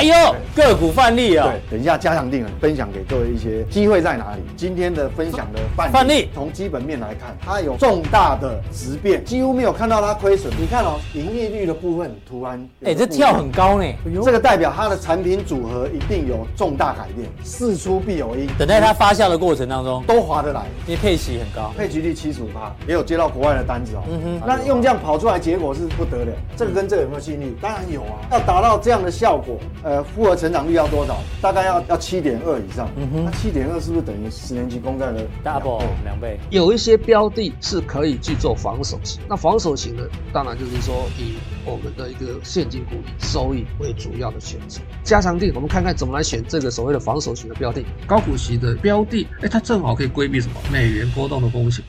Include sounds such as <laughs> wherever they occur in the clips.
哎呦，个股范例啊！对，等一下加强錠分享给各位一些机会在哪里？今天的分享的范例，从基本面来看，它有重大的质变，几乎没有看到它亏损。你看哦，营业率的部分突然，哎，这跳很高呢，这个代表它的产品组合一定有重大改变，事出必有因。等待它发酵的过程当中，都划得来，因为配息很高，配息率七十五趴，也有接到国外的单子哦。嗯哼，那用这样跑出来，结果是不得了。这个跟这个有没有吸引力？当然有啊，要达到这样的效果。呃，复合成长率要多少？大概要要七点二以上。嗯哼，那七点二是不是等于十年期公债的 double 两倍？有一些标的是可以去做防守型。那防守型的，当然就是说以我们的一个现金股利收益为主要的选择。加强定，我们看看怎么来选这个所谓的防守型的标的。高股息的标的，哎，它正好可以规避什么美元波动的风险。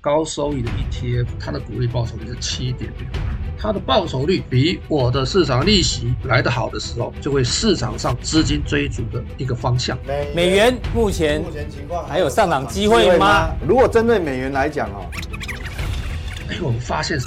高收益的 ETF，它的股利报酬率是七点六，它的报酬率比我的市场利息来得好的时候，就会市场上资金追逐的一个方向。美元目前目前情况还有上涨机会吗？如果针对美元来讲哦，哎，我们发现。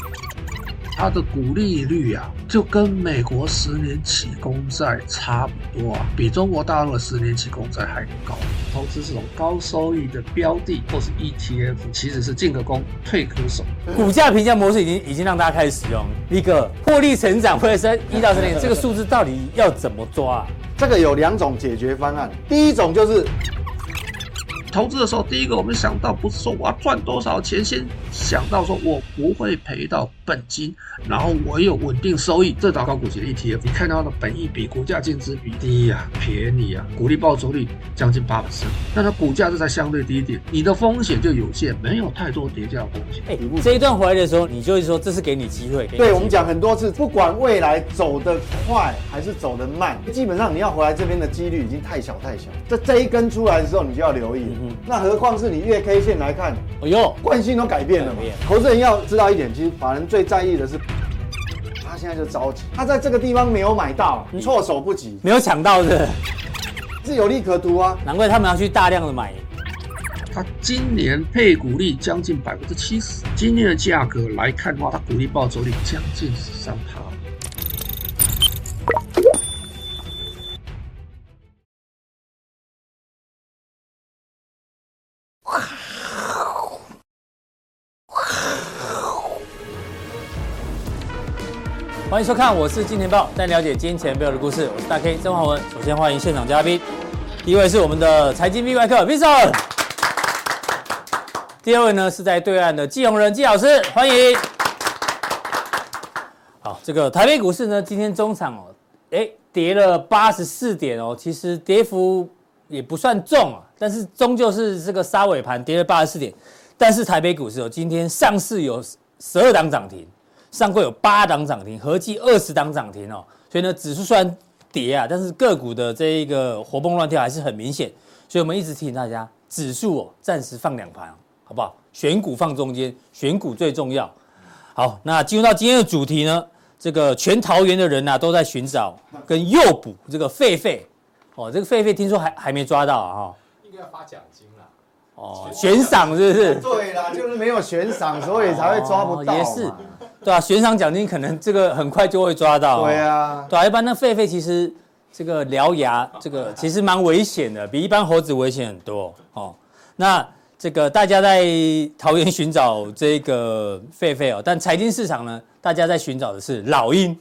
它的股利率啊，就跟美国十年期公债差不多啊，比中国大陆的十年期公债还高。投资这种高收益的标的或是 ETF，其实是进可攻，退可守。股价评价模式已经已经让大家开始使用。一个获利成长会是一到三年，这个数字到底要怎么抓啊？这个有两种解决方案，第一种就是。投资的时候，第一个我们想到不是说我要赚多少钱，先想到说我不会赔到本金，然后我有稳定收益。这找高股息的 ETF，你看到它的本益比、股价净值比低呀、啊，便宜啊，股利报酬率将近八%，那它股价就在相对低一点，你的风险就有限，没有太多叠加的风险。哎、欸，这一段回来的时候，你就会说这是给你机会。对，我们讲很多次，不管未来走得快还是走得慢，基本上你要回来这边的几率已经太小太小。这这一根出来的时候，你就要留意。嗯，那何况是你月 K 线来看，哎呦，惯性都改变了嘛。投资人要知道一点，其实法人最在意的是，他现在就着急，他在这个地方没有买到，你措手不及，没有抢到的，是有利可图啊。难怪他们要去大量的买。他今年配股利将近百分之七十，今年的价格来看的话，他股利报酬率将近十三趴。欢迎收看，我是金钱爆，带你了解金钱背后的故事。我是大 K 曾华文。首先欢迎现场嘉宾，第一位是我们的财经 V 外客 Vincent，第二位呢是在对岸的季鸿仁季老师，欢迎。好，这个台北股市呢，今天中场哦，哎，跌了八十四点哦，其实跌幅也不算重啊，但是终究是这个杀尾盘跌了八十四点。但是台北股市哦，今天上市有十二档涨停。上柜有八档涨停，合计二十档涨停哦，所以呢，指数虽然跌啊，但是个股的这一个活蹦乱跳还是很明显，所以我们一直提醒大家，指数哦暂时放两盘，好不好？选股放中间，选股最重要。好，那进入到今天的主题呢，这个全桃园的人呐、啊、都在寻找跟诱捕这个狒狒哦，这个狒狒听说还还没抓到啊哈，应该要发奖金。哦，悬赏是不是？<laughs> 对啦，就是没有悬赏，所以才会抓不到。也是，对啊，悬赏奖金可能这个很快就会抓到。对啊，对啊，一般那狒狒其实这个獠牙，这个 <laughs> 其实蛮危险的，比一般猴子危险很多哦。那这个大家在桃园寻找这个狒狒哦，但财经市场呢，大家在寻找的是老鹰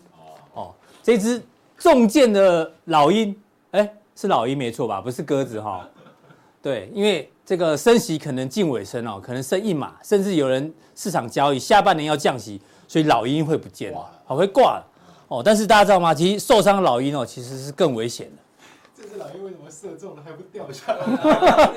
哦。这只中箭的老鹰，哎，是老鹰没错吧？不是鸽子哈。对，因为。这个升息可能近尾声哦，可能升一码，甚至有人市场交易下半年要降息，所以老鹰会不见了，好会挂了哦。但是大家知道吗？其实受伤的老鹰哦，其实是更危险的。这只老鹰为什么射中了还不掉下来？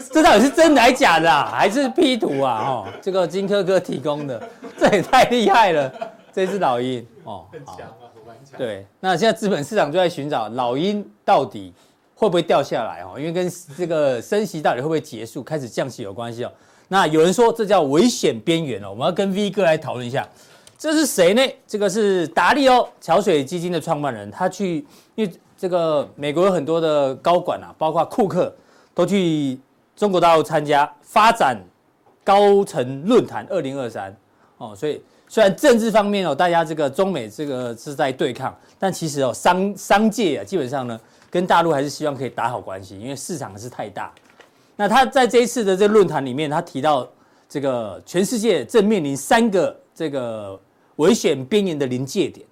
<laughs> 这到底是真的还是假的啊？还是 P 图啊？哦，这个金科哥提供的，<laughs> 这也太厉害了，这只老鹰哦，很强啊，很强。对，那现在资本市场就在寻找老鹰到底。会不会掉下来哦？因为跟这个升息到底会不会结束、开始降息有关系哦。那有人说这叫危险边缘哦。我们要跟 V 哥来讨论一下，这是谁呢？这个是达利欧桥水基金的创办人，他去，因为这个美国有很多的高管啊，包括库克都去中国大陆参加发展高层论坛二零二三哦，所以虽然政治方面哦，大家这个中美这个是在对抗，但其实哦，商商界啊，基本上呢，跟大陆还是希望可以打好关系，因为市场是太大。那他在这一次的这论坛里面，他提到这个全世界正面临三个这个危险边缘的临界点，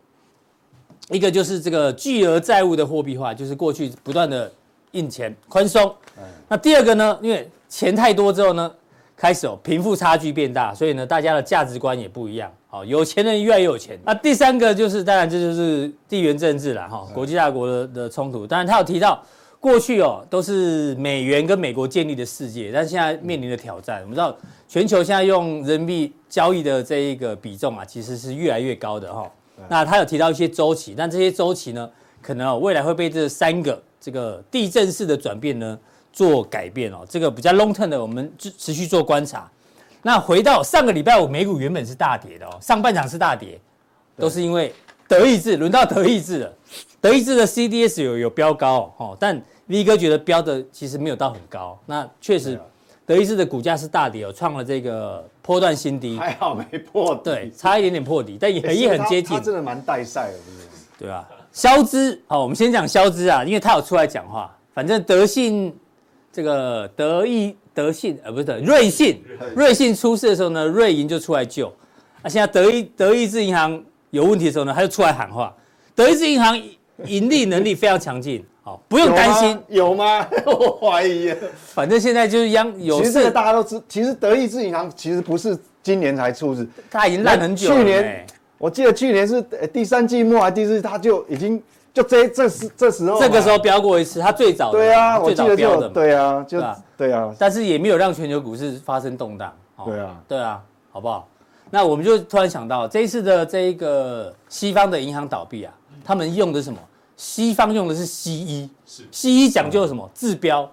一个就是这个巨额债务的货币化，就是过去不断的印钱宽松。那第二个呢，因为钱太多之后呢，开始哦贫富差距变大，所以呢大家的价值观也不一样。好，有钱人越来越有钱。那第三个就是，当然这就是地缘政治了哈，国际大国的的冲突。当然他有提到。过去哦，都是美元跟美国建立的世界，但是现在面临的挑战，我们知道全球现在用人民币交易的这一个比重啊，其实是越来越高的哈。那他有提到一些周期，但这些周期呢，可能哦未来会被这三个这个地震式的转变呢做改变哦。这个比较 long term 的，我们持续做观察。那回到上个礼拜五，美股原本是大跌的哦，上半场是大跌，都是因为德意志轮到德意志了。德意志的 CDS 有有飙高哦，但 V 哥觉得飙的其实没有到很高。那确实，德意志的股价是大跌哦，创了这个波段新低。还好没破底，对，差一点点破底，但也也很接近。他真的蛮带赛的，对吧？肖兹，好，我们先讲肖兹啊，因为他有出来讲话。反正德信这个德意德信呃不是德瑞信，瑞信出事的时候呢，瑞银就出来救。那现在德意德意志银行有问题的时候呢，他就出来喊话。德意志银行盈利能力非常强劲，好，不用担心。有吗？<laughs> 我怀疑。反正现在就是央有。其实这个大家都知，其实德意志银行其实不是今年才出事，它已经烂很久了。去年我记得去年是第三季末还是第四季，它就已经就这这时这时候。这个时候飙过一次，它最早。对啊，我记得就对啊，就对啊。但是也没有让全球股市发生动荡。对啊，对啊，好不好？那我们就突然想到，这一次的这一个西方的银行倒闭啊。他们用的什么？西方用的是西医，是西医讲究什么？治标，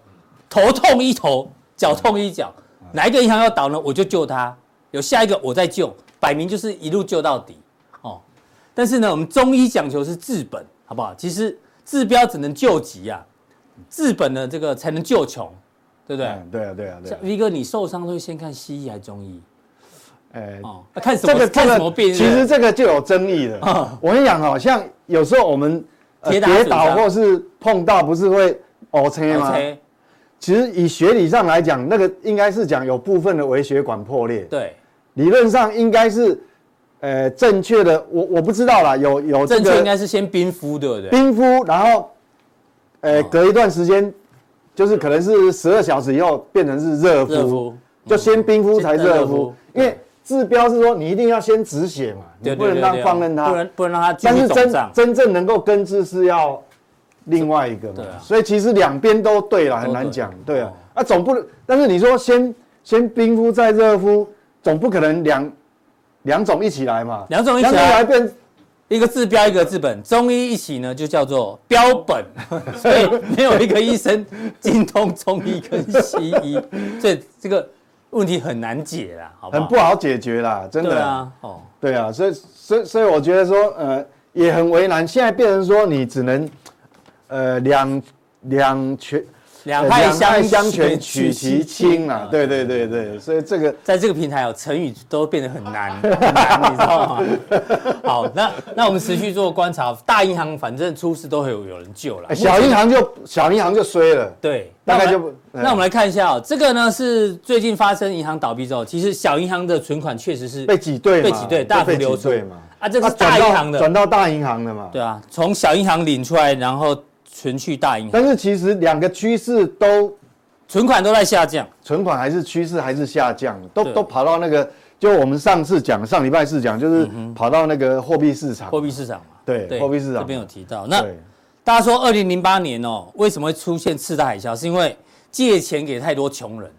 头痛医头，脚痛医脚，哪一个银行要倒呢？我就救他，有下一个我再救，摆明就是一路救到底哦。但是呢，我们中医讲求是治本，好不好？其实治标只能救急啊，治本呢这个才能救穷，对不对？对啊，对啊，对啊。V 哥，你受伤会先看西医还是中医？哎，哦，看什么？这个看什么病？其实这个就有争议了。我跟你讲哦，像有时候我们跌倒或是碰到，不是会凹车吗？其实以学理上来讲，那个应该是讲有部分的微血管破裂。对，理论上应该是，呃，正确的。我我不知道啦，有有正确应该是先冰敷，对不对？冰敷，然后，呃，隔一段时间，就是可能是十二小时以后变成是热敷，就先冰敷才热敷，因为。治标是说你一定要先止血嘛，你不能让放任它，不能不能让它。但是真真正能够根治是要另外一个嘛，所以其实两边都对了，很难讲，对啊，啊总不能，但是你说先先冰敷再热敷，总不可能两两种一起来嘛，两种一起来变一个治标一个治本，中医一起呢就叫做标本，<laughs> 所以没有一个医生精通中医跟西医，所以这个。问题很难解啦，好不好？很不好解决啦，真的。对啊，哦，对啊，所以，所以，所以，我觉得说，呃，也很为难。现在变成说，你只能，呃，两两全。两害相权取其轻啊！对对对对，所以这个在这个平台哦，成语都变得很难，很难，你知道吗？好，那那我们持续做观察，大银行反正出事都会有有人救了，小银行就小银行就衰了。对，大概就不。那我们来看一下哦，这个呢是最近发生银行倒闭之后，其实小银行的存款确实是被挤兑，被挤兑，大幅流出嘛。啊，这个是大银行的转到大银行的嘛？对啊，从小银行领出来，然后存去大银行。但是其实两个趋势都。存款都在下降，存款还是趋势还是下降，都都跑到那个，就我们上次讲，上礼拜四讲，就是跑到那个货币市场，货币市场嘛，对，货币市场这边有提到。那大家说，二零零八年哦，为什么会出现次贷海啸？是因为借钱给太多穷人，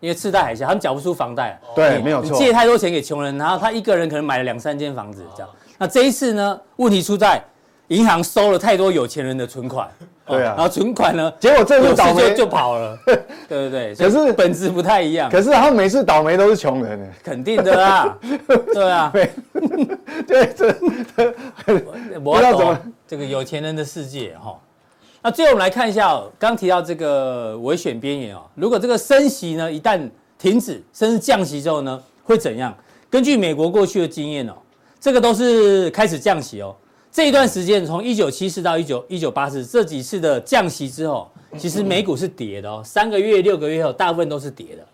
因为次贷海啸，他们缴不出房贷，对，没有错，借太多钱给穷人，然后他一个人可能买了两三间房子，这样。那这一次呢，问题出在。银行收了太多有钱人的存款，<laughs> 对啊，然后存款呢，结果这次倒霉。就就跑了，<laughs> 对对对，可是本质不太一样。可是他们每次倒霉都是穷人，肯定的啦，<laughs> 对啊，对，对，这我要懂这个有钱人的世界哈。那最后我们来看一下哦，刚提到这个危险边缘哦，如果这个升息呢一旦停止，甚至降息之后呢，会怎样？根据美国过去的经验哦，这个都是开始降息哦。这一段时间从一九七四到一九一九八四这几次的降息之后，其实美股是跌的哦，三个月、六个月后大部分都是跌的。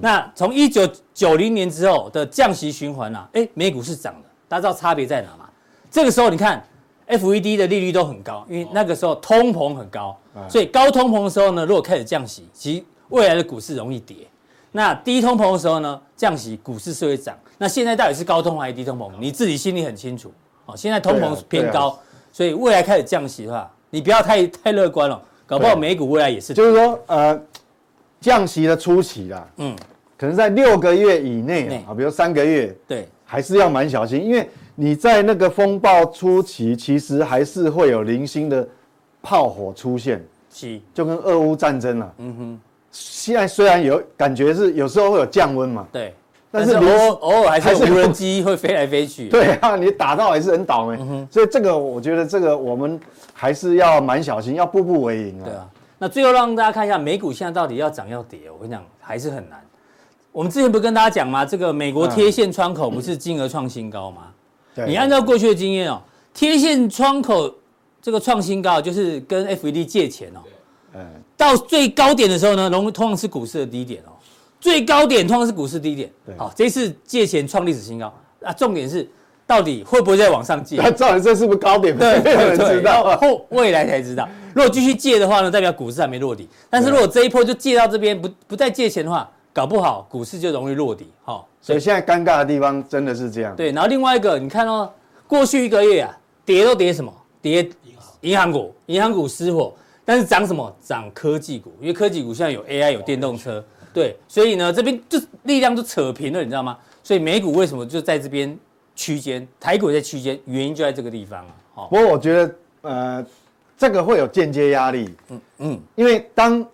那从一九九零年之后的降息循环啊，哎，美股是涨的，大家知道差别在哪吗？这个时候你看，FED 的利率都很高，因为那个时候通膨很高，所以高通膨的时候呢，如果开始降息，其实未来的股市容易跌。那低通膨的时候呢，降息股市是会涨。那现在到底是高通膨还是低通膨？你自己心里很清楚。哦，现在通膨偏高，所以未来开始降息的话，你不要太太乐观了，搞不好美股未来也是。就是说，呃。降息的初期啦，嗯，可能在六个月以内啊，比如三个月，对，还是要蛮小心，因为你在那个风暴初期，其实还是会有零星的炮火出现，是，就跟俄乌战争啊，嗯哼，现在虽然有感觉是有时候会有降温嘛，对，但是偶偶尔还是无人机会飞来飞去，<laughs> 对啊，你打到还是很倒霉，所以这个我觉得这个我们还是要蛮小心，要步步为营啊，对啊。那最后让大家看一下美股现在到底要涨要跌，我跟你讲还是很难。我们之前不是跟大家讲吗？这个美国贴现窗口不是金额创新高吗？对。你按照过去的经验哦，贴现窗口这个创新高就是跟 FED 借钱哦。嗯到最高点的时候呢，通通常是股市的低点哦。最高点通常是股市低点。对。好，这次借钱创历史新高啊，重点是。到底会不会再往上借？<laughs> 那照理这是不是高点？对，<laughs> 没有人知道，后未来才知道。如果继续借的话呢，代表股市还没落底。但是如果这一波就借到这边，不不再借钱的话，搞不好股市就容易落底。好，所以现在尴尬的地方真的是这样。对，然后另外一个，你看哦，过去一个月啊，跌都跌什么？跌银行股，银行股失火。但是涨什么？涨科技股，因为科技股现在有 AI，有电动车。对，所以呢，这边就力量就扯平了，你知道吗？所以美股为什么就在这边？区间，台股在区间，原因就在这个地方啊。好，不过我觉得，呃，这个会有间接压力。嗯嗯，因为当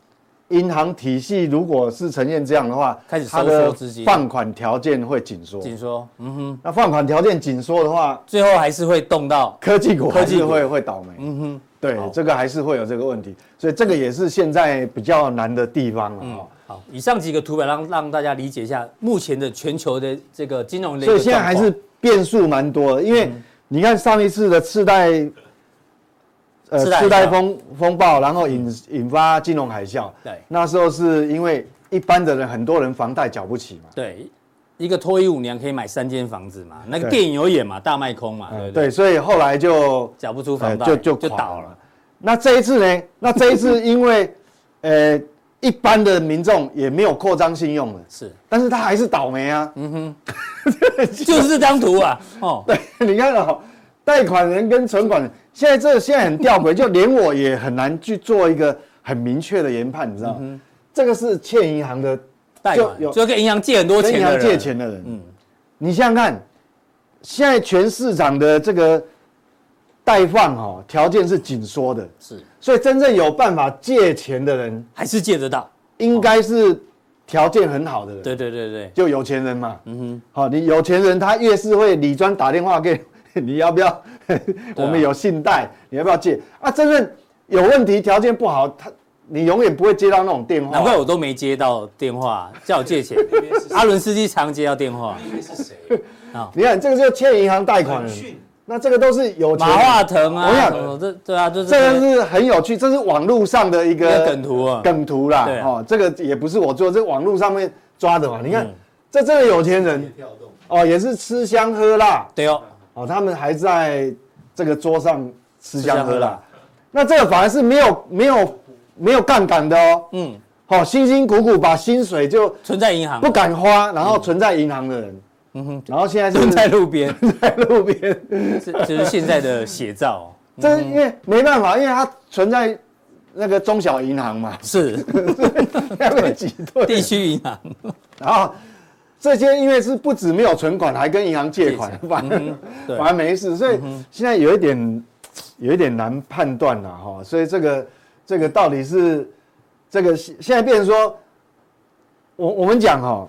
银行体系如果是呈现这样的话，开始收缩资金，放款条件会紧缩。紧缩，嗯哼。那放款条件紧缩的话，最后还是会动到科技股，科技会会倒霉。嗯哼，对，这个还是会有这个问题，所以这个也是现在比较难的地方了。嗯，好，以上几个图表让让大家理解一下目前的全球的这个金融类。所以现在还是。变数蛮多的，因为你看上一次的次贷，呃，次贷风风暴，然后引引发金融海啸。对，那时候是因为一般的人，很多人房贷缴不起嘛。对，一个脱衣舞娘可以买三间房子嘛？那个电影有演嘛？大卖空嘛？对对，对，所以后来就缴不出房贷，就就就倒了。那这一次呢？那这一次因为，呃。一般的民众也没有扩张信用了，是，但是他还是倒霉啊。嗯哼，<laughs> 就是这张图啊。哦，<laughs> 对，你看哦，贷款人跟存款人，现在这现在很吊诡，就连我也很难去做一个很明确的研判，你知道吗？这个是欠银行的贷款，就跟银行借很多钱，银行借钱的人。嗯，你想想看，现在全市场的这个。贷放哈条件是紧缩的，是，所以真正有办法借钱的人还是借得到，应该是条件很好的人。对对对对，就有钱人嘛。嗯哼，好，你有钱人他越是会理专打电话给 <laughs> 你，要不要？<laughs> 我们有信贷，你要不要借？啊，真正有问题条件不好，他你永远不会接到那种电话。难怪我都没接到电话叫我借钱。<laughs> 阿伦斯基常接到电话。因为是谁？啊，你看这个就欠银行贷款人。那这个都是有钱马化腾啊，我这对啊，就是这个是很有趣，这是网络上的一个梗图啊，梗图啦，哦，这个也不是我做，这网络上面抓的嘛。你看，这这个有钱人。哦，也是吃香喝辣，对哦，哦，他们还在这个桌上吃香喝辣，那这个反而是没有没有没有杠杆的哦，嗯，好，辛辛苦苦把薪水就存在银行，不敢花，然后存在银行的人。嗯哼，然后现在是在路边，<laughs> 在路边，这就是现在的写照。这是因为没办法，因为它存在那个中小银行嘛，是，要被挤兑。地区银行，然后这些因为是不止没有存款，还跟银行借款，反正反而没事，所以现在有一点有一点难判断了哈。所以这个这个到底是这个现在变成说，我我们讲哈。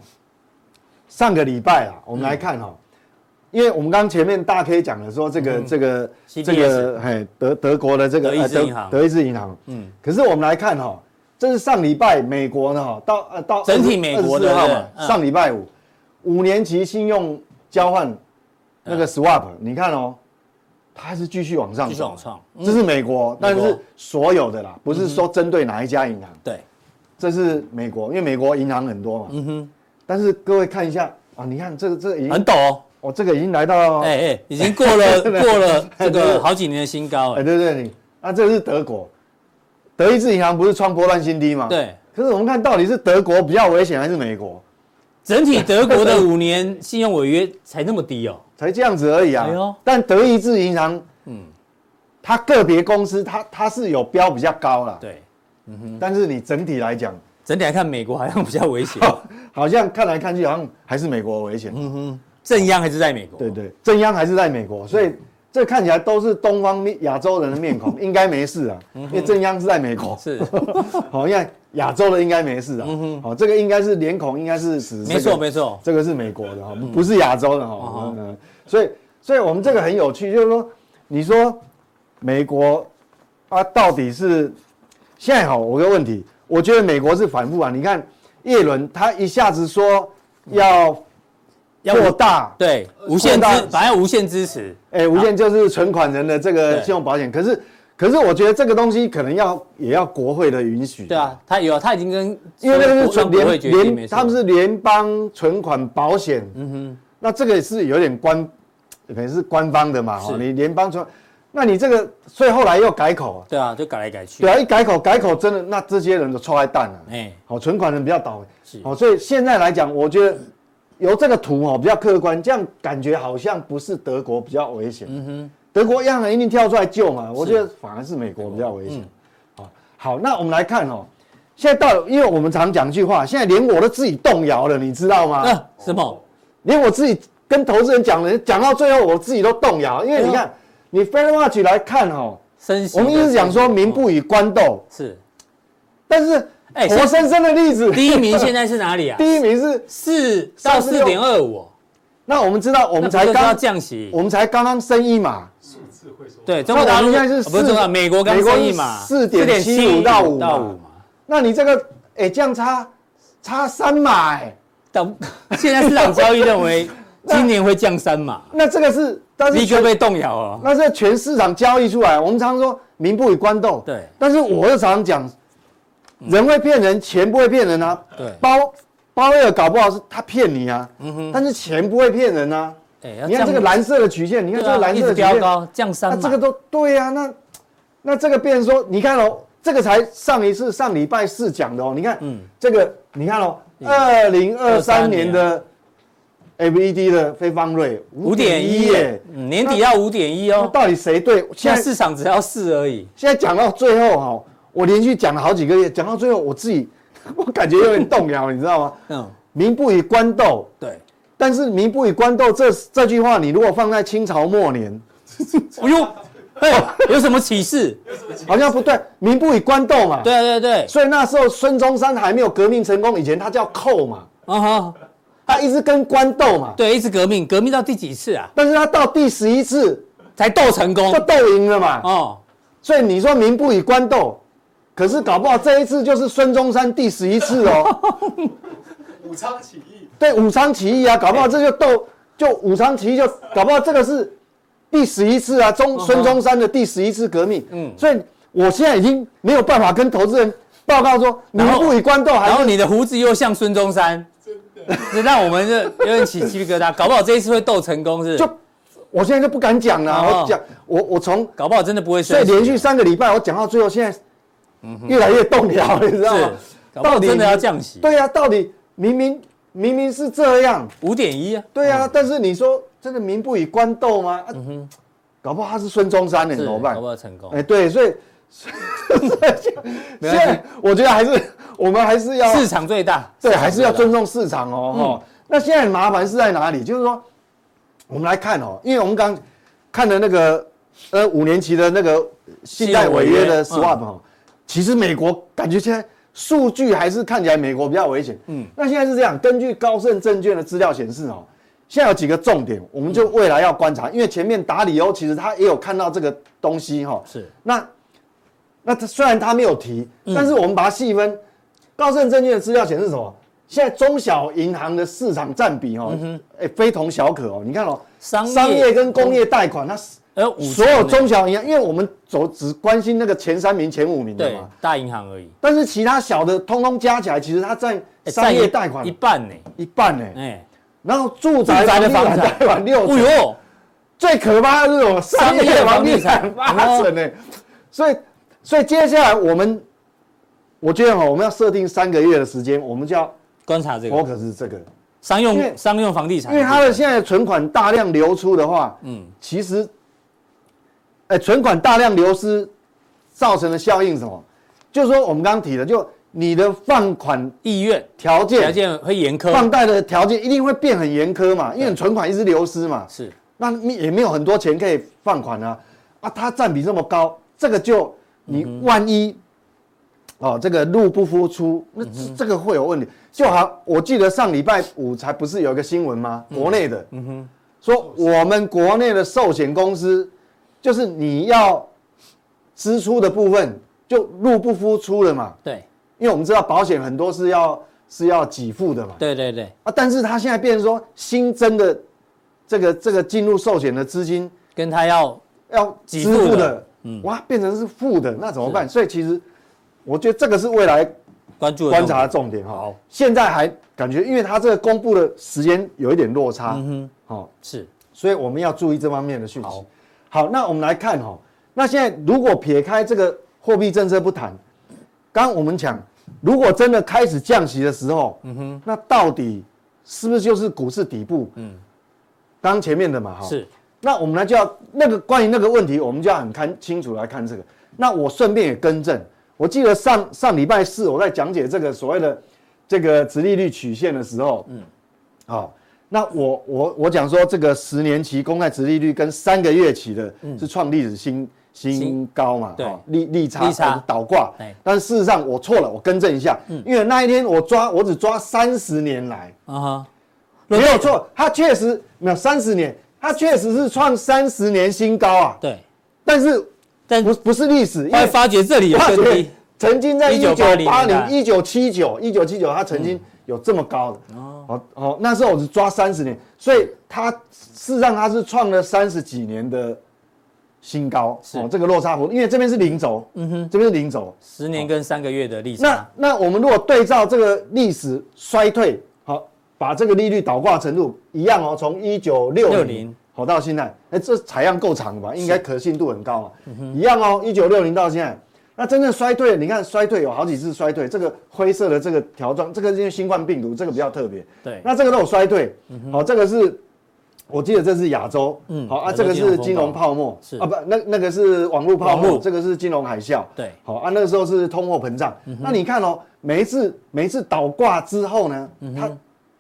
上个礼拜啊，我们来看哈、喔，因为我们刚前面大 K 讲的说这个这个这个嘿德德国的这个德意志银行，德意志银行，嗯，可是我们来看哈，这是上礼拜美国的哈，到呃到整体美国的号嘛，上礼拜五五年期信用交换那个 swap，你看哦，它还是继续往上，继续往上。这是美国，但是所有的啦，不是说针对哪一家银行。对，这是美国，因为美国银行很多嘛。嗯哼。但是各位看一下啊，你看这个这个已经很陡哦，这个已经来到哎哎，已经过了 <laughs> 过了这个好几年的新高哎。对对，你啊，这个是德国，德意志银行不是创波段新低吗？对。可是我们看到底是德国比较危险还是美国？整体德国的五年 <laughs> 信用违约才那么低哦，才这样子而已啊。哎，但德意志银行，嗯，它个别公司它它是有标比较高了。对，嗯哼。但是你整体来讲，整体来看，美国好像比较危险。<laughs> 好像看来看去，好像还是美国危险。嗯哼。正央还是在美国。对对，正央还是在美国，所以。这看起来都是东方亚洲人的面孔，<laughs> 应该没事啊，因为正央是在美国。是，<laughs> 好，因为亚洲的应该没事啊。嗯哼好，这个应该是脸孔，应该是指。没错没错，这个是美国的哈，不是亚洲的哈。嗯，所以，所以我们这个很有趣，就是说，你说美国啊，到底是现在好？我有个问题，我觉得美国是反复啊。你看耶伦他一下子说要。要扩大对无限支，反正无限支持，哎，无限就是存款人的这个信用保险。可是，可是我觉得这个东西可能要也要国会的允许。对啊，他有，他已经跟因为那个是存联联，他们是联邦存款保险。嗯哼，那这个是有点官，可能是官方的嘛。哦，你联邦存，那你这个，所以后来又改口。对啊，就改来改去。对啊，一改口，改口真的，那这些人都臭坏蛋了。哎，好，存款人比较倒霉。是，好，所以现在来讲，我觉得。由这个图哦比较客观，这样感觉好像不是德国比较危险。嗯哼，德国央行一定跳出来救嘛？我觉得反而是美国比较危险。好，好，那我们来看哦，现在到，因为我们常讲一句话，现在连我都自己动摇了，你知道吗？嗯，什么？连我自己跟投资人讲的，讲到最后我自己都动摇，因为你看，你 Fed Watch 来看哦，我们一直讲说民不与官斗是，但是。哎，活生生的例子，第一名现在是哪里啊？<laughs> 第一名是四到四点二五。那我们知道，我们才刚降息，我们才刚刚升一码。数字会说。对，中国大陆现在是不是美国刚升一码，四点七五到五嘛。那你这个哎，这样差差三码哎。等现在市场交易认为今年会降三码。那这个是，但是立刻被动摇了。那是全市场交易出来，我们常说民不与官斗。对。但是我又常讲。人会骗人，钱不会骗人啊。对，包包威尔搞不好是他骗你啊。嗯哼。但是钱不会骗人啊。你看这个蓝色的曲线，你看这个蓝色的曲线，高降三。那这个都对呀，那那这个变成说，你看哦，这个才上一次上礼拜四讲的哦。你看，嗯，这个你看哦，二零二三年的 FED 的非方瑞五点一耶，年底要五点一哦。到底谁对？现在市场只要四而已。现在讲到最后哈。我连续讲了好几个月，讲到最后，我自己 <laughs> 我感觉有点动摇，你知道吗？嗯，民不与官斗，对。但是民不与官斗这这句话，你如果放在清朝末年，哎呦，哎，有什么启示？好像不对，民不与官斗嘛。对对对。所以那时候孙中山还没有革命成功以前，他叫寇嘛。啊哈，他一直跟官斗嘛。对，一直革命，革命到第几次啊？但是他到第十一次才斗成功，就斗赢了嘛。哦，所以你说民不与官斗。可是搞不好这一次就是孙中山第十一次哦，<laughs> 武昌起义。对，武昌起义啊，搞不好这就斗就武昌起义就搞不好这个是第十一次啊，中孙中山的第十一次革命。嗯，所以我现在已经没有办法跟投资人报告说民不与官斗，然后你的胡子又像孙中山，<laughs> 这让我们就有点起鸡皮疙瘩。搞不好这一次会斗成功是？就我现在就不敢讲了，我讲我我从搞不好真的不会，所以连续三个礼拜我讲到最后现在。越来越动摇，你知道吗？到底真的要降息？对呀，到底明明明明是这样，五点一啊。对呀，但是你说真的民不与官斗吗？嗯哼，搞不好他是孙中山呢，怎么办？搞不好成功。哎，对，所以 <laughs> 现在我觉得还是我们还是要市场最大，对，还是要尊重市场哦。哈，那现在麻烦是在哪里？就是说，我们来看哦，因为我们刚看的那个呃五年期的那个信贷违约的 swap 哈。其实美国感觉现在数据还是看起来美国比较危险。嗯，那现在是这样，根据高盛证券的资料显示哦，现在有几个重点，我们就未来要观察，因为前面达里欧其实他也有看到这个东西哈。是。那那他虽然他没有提，但是我们把它细分，高盛证券的资料显示什么？现在中小银行的市场占比哦，哎、非同小可哦。你看哦，商商业跟工业贷款，它呃，所有中小银行，因为我们走只关心那个前三名、前五名的嘛，大银行而已。但是其他小的，通通加起来，其实它占商业贷款一半呢，一半呢。哎，然后住宅的房产贷款六成。哎呦，最可怕的是什么？商业房地产八成呢。所以，所以接下来我们，我觉得哈，我们要设定三个月的时间，我们就要观察这个。我可是这个商用商用房地产，因为它的现在存款大量流出的话，嗯，其实。哎，存款大量流失造成的效应是什么？就是说我们刚刚提的，就你的放款意愿条件条件会严苛，放贷的条件一定会变很严苛嘛，因为存款一直流失嘛。是，那你也没有很多钱可以放款啊，啊，它占比这么高，这个就你万一哦，这个入不敷出，那这个会有问题。就好，我记得上礼拜五才不是有一个新闻吗？国内的，嗯哼，说我们国内的寿险公司。就是你要支出的部分就入不敷出了嘛？对，因为我们知道保险很多是要是要给付的嘛。对对对。啊，但是他现在变成说新增的这个这个进入寿险的资金跟他要要支付的，嗯，哇，变成是负的，那怎么办？所以其实我觉得这个是未来关注观察的重点哈。好，现在还感觉，因为它这个公布的时间有一点落差，嗯哼，好是，所以我们要注意这方面的讯息。好，那我们来看哈，那现在如果撇开这个货币政策不谈，刚刚我们讲，如果真的开始降息的时候，嗯哼，那到底是不是就是股市底部？嗯，刚前面的嘛哈，是，那我们呢就要那个关于那个问题，我们就要很看清楚来看这个。那我顺便也更正，我记得上上礼拜四我在讲解这个所谓的这个殖利率曲线的时候，嗯，好。那我我我讲说，这个十年期公债殖利率跟三个月期的是创历史新新高嘛？对，利利差倒挂。但是事实上我错了，我更正一下，因为那一天我抓我只抓三十年来啊哈，没有错，它确实没有三十年，它确实是创三十年新高啊。对，但是但不不是历史，因为发觉这里有更低，曾经在一九八零、一九七九、一九七九，它曾经。有这么高的。哦。哦，那时候我是抓三十年，所以它事实上它是创了三十几年的新高，哦，这个落差幅，因为这边是零轴，嗯哼，这边是零轴，十年跟三个月的历史。那那我们如果对照这个历史衰退，好，把这个利率倒挂程度一样哦，从一九六零好到现在，哎，这采样够长吧？应该可信度很高嘛，一样哦，一九六零到现在。那真正衰退，你看衰退有好几次衰退，这个灰色的这个条状，这个因为新冠病毒，这个比较特别。对，那这个都有衰退。好，这个是，我记得这是亚洲。嗯，好啊，这个是金融泡沫。是啊，不，那那个是网络泡沫，这个是金融海啸。对，好啊，那个时候是通货膨胀。那你看哦，每一次每一次倒挂之后呢，它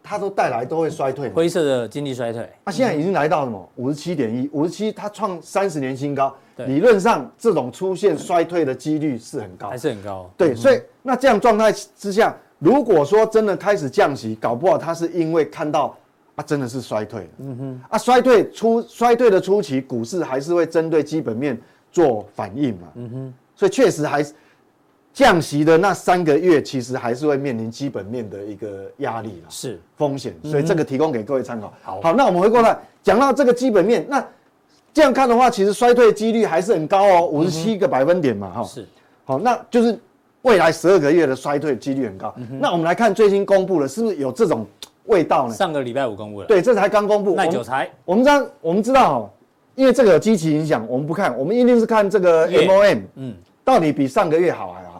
它都带来都会衰退。灰色的经济衰退。那现在已经来到什么？五十七点一，五十七，它创三十年新高。理论上，这种出现衰退的几率是很高，还是很高。对，所以那这样状态之下，如果说真的开始降息，搞不好它是因为看到啊，真的是衰退。嗯哼，啊，衰退初衰退的初期，股市还是会针对基本面做反应嘛。嗯哼，所以确实还是降息的那三个月，其实还是会面临基本面的一个压力啦，是风险。所以这个提供给各位参考。好，好，那我们回过来讲到这个基本面，那。这样看的话，其实衰退几率还是很高哦，五十七个百分点嘛，哈。是，好，那就是未来十二个月的衰退几率很高。那我们来看最新公布的，是不是有这种味道呢？上个礼拜五公布的。对，这才刚公布。耐久才。我们知道，我们知道哦，因为这个有积极影响，我们不看，我们一定是看这个 MOM，嗯，到底比上个月好还好。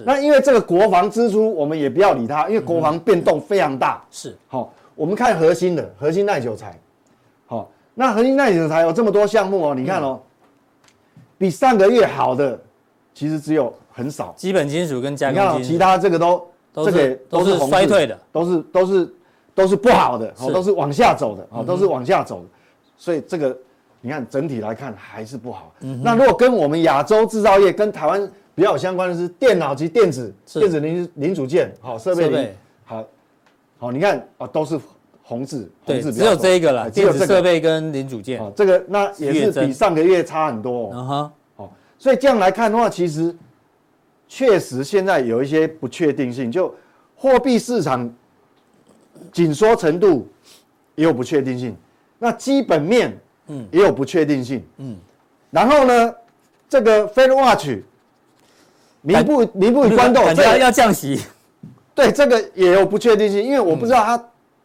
是。那因为这个国防支出，我们也不要理它，因为国防变动非常大。是。好，我们看核心的，核心耐久材。好。那核心耐久材有这么多项目哦，你看哦，比上个月好的其实只有很少。基本金属跟加工其他这个都这个都是衰退的，都是都是都是不好的，哦，都是往下走的，哦，都是往下走的。所以这个你看整体来看还是不好。那如果跟我们亚洲制造业跟台湾比较有相关的是电脑及电子电子零零组件，好设备，好，好你看啊都是。红字，红字，只有这一个了，电子设备跟零组件。这个那也是比上个月差很多。嗯哼，好，所以这样来看的话，其实确实现在有一些不确定性，就货币市场紧缩程度也有不确定性，那基本面嗯也有不确定性嗯，然后呢，这个 Fed Watch 名不民不与官斗，这要降息，<laughs> 对这个也有不确定性，因为我不知道他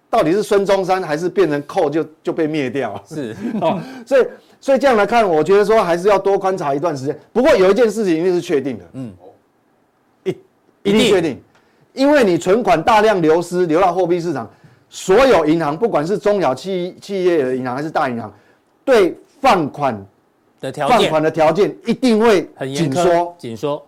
到底是孙中山还是变成寇就就被灭掉，是。<laughs> 哦，所以所以这样来看，我觉得说还是要多观察一段时间。不过有一件事情一定是确定的，嗯，一一定确定。因为你存款大量流失，流到货币市场，所有银行，不管是中小企企业的银行还是大银行，对放款的条件，放款的条件一定会很紧缩，紧缩，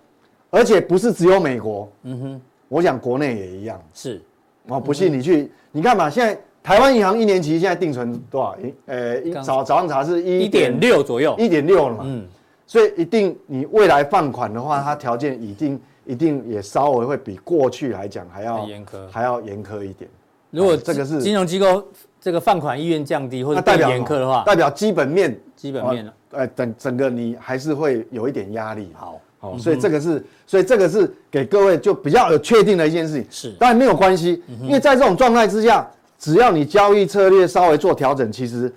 而且不是只有美国，嗯哼，我想国内也一样，是，哦，不信你去，嗯、你看嘛，现在台湾银行一年期现在定存多少？呃，早早上查是一点六左右，一点六了嘛，嗯，所以一定你未来放款的话，它条件一定。一定也稍微会比过去来讲还要严苛，还要严苛一点。如果这个是金融机构这个放款意愿降低或者代表严苛的话，代表基本面基本面了。呃，整整个你还是会有一点压力。好，好，所以这个是，所以这个是给各位就比较有确定的一件事情。是，当然没有关系，因为在这种状态之下，只要你交易策略稍微做调整，其实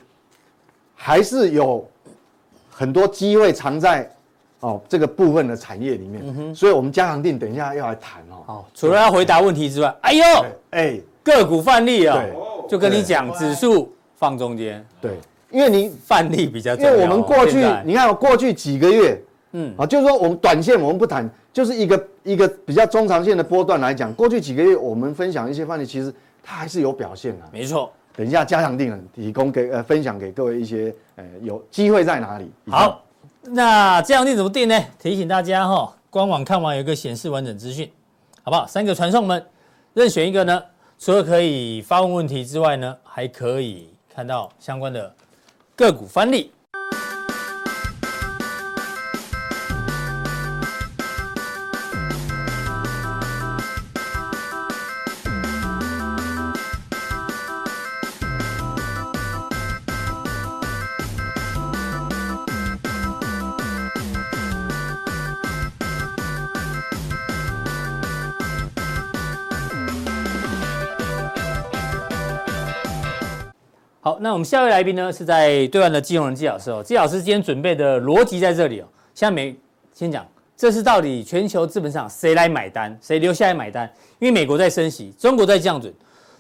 还是有很多机会藏在。哦，这个部分的产业里面，嗯、哼。所以我们加强定等一下要来谈哦。好，除了要回答问题之外，哎呦，哎，个股范例啊，对。就跟你讲，指数放中间，对，因为你范例比较重要，因为我们过去，你看过去几个月，嗯，啊，就是说我们短线我们不谈，就是一个一个比较中长线的波段来讲，过去几个月我们分享一些范例，其实它还是有表现的，没错。等一下加强錠提供给呃分享给各位一些呃有机会在哪里？好。那这样定怎么定呢？提醒大家哈，官网看完有一个显示完整资讯，好不好？三个传送门，任选一个呢，除了可以发问问题之外呢，还可以看到相关的个股翻例。那我们下一位来宾呢，是在对岸的金融人季老师哦。季老师今天准备的逻辑在这里哦。现在没先讲，这是到底全球资本市场谁来买单，谁留下来买单？因为美国在升息，中国在降准，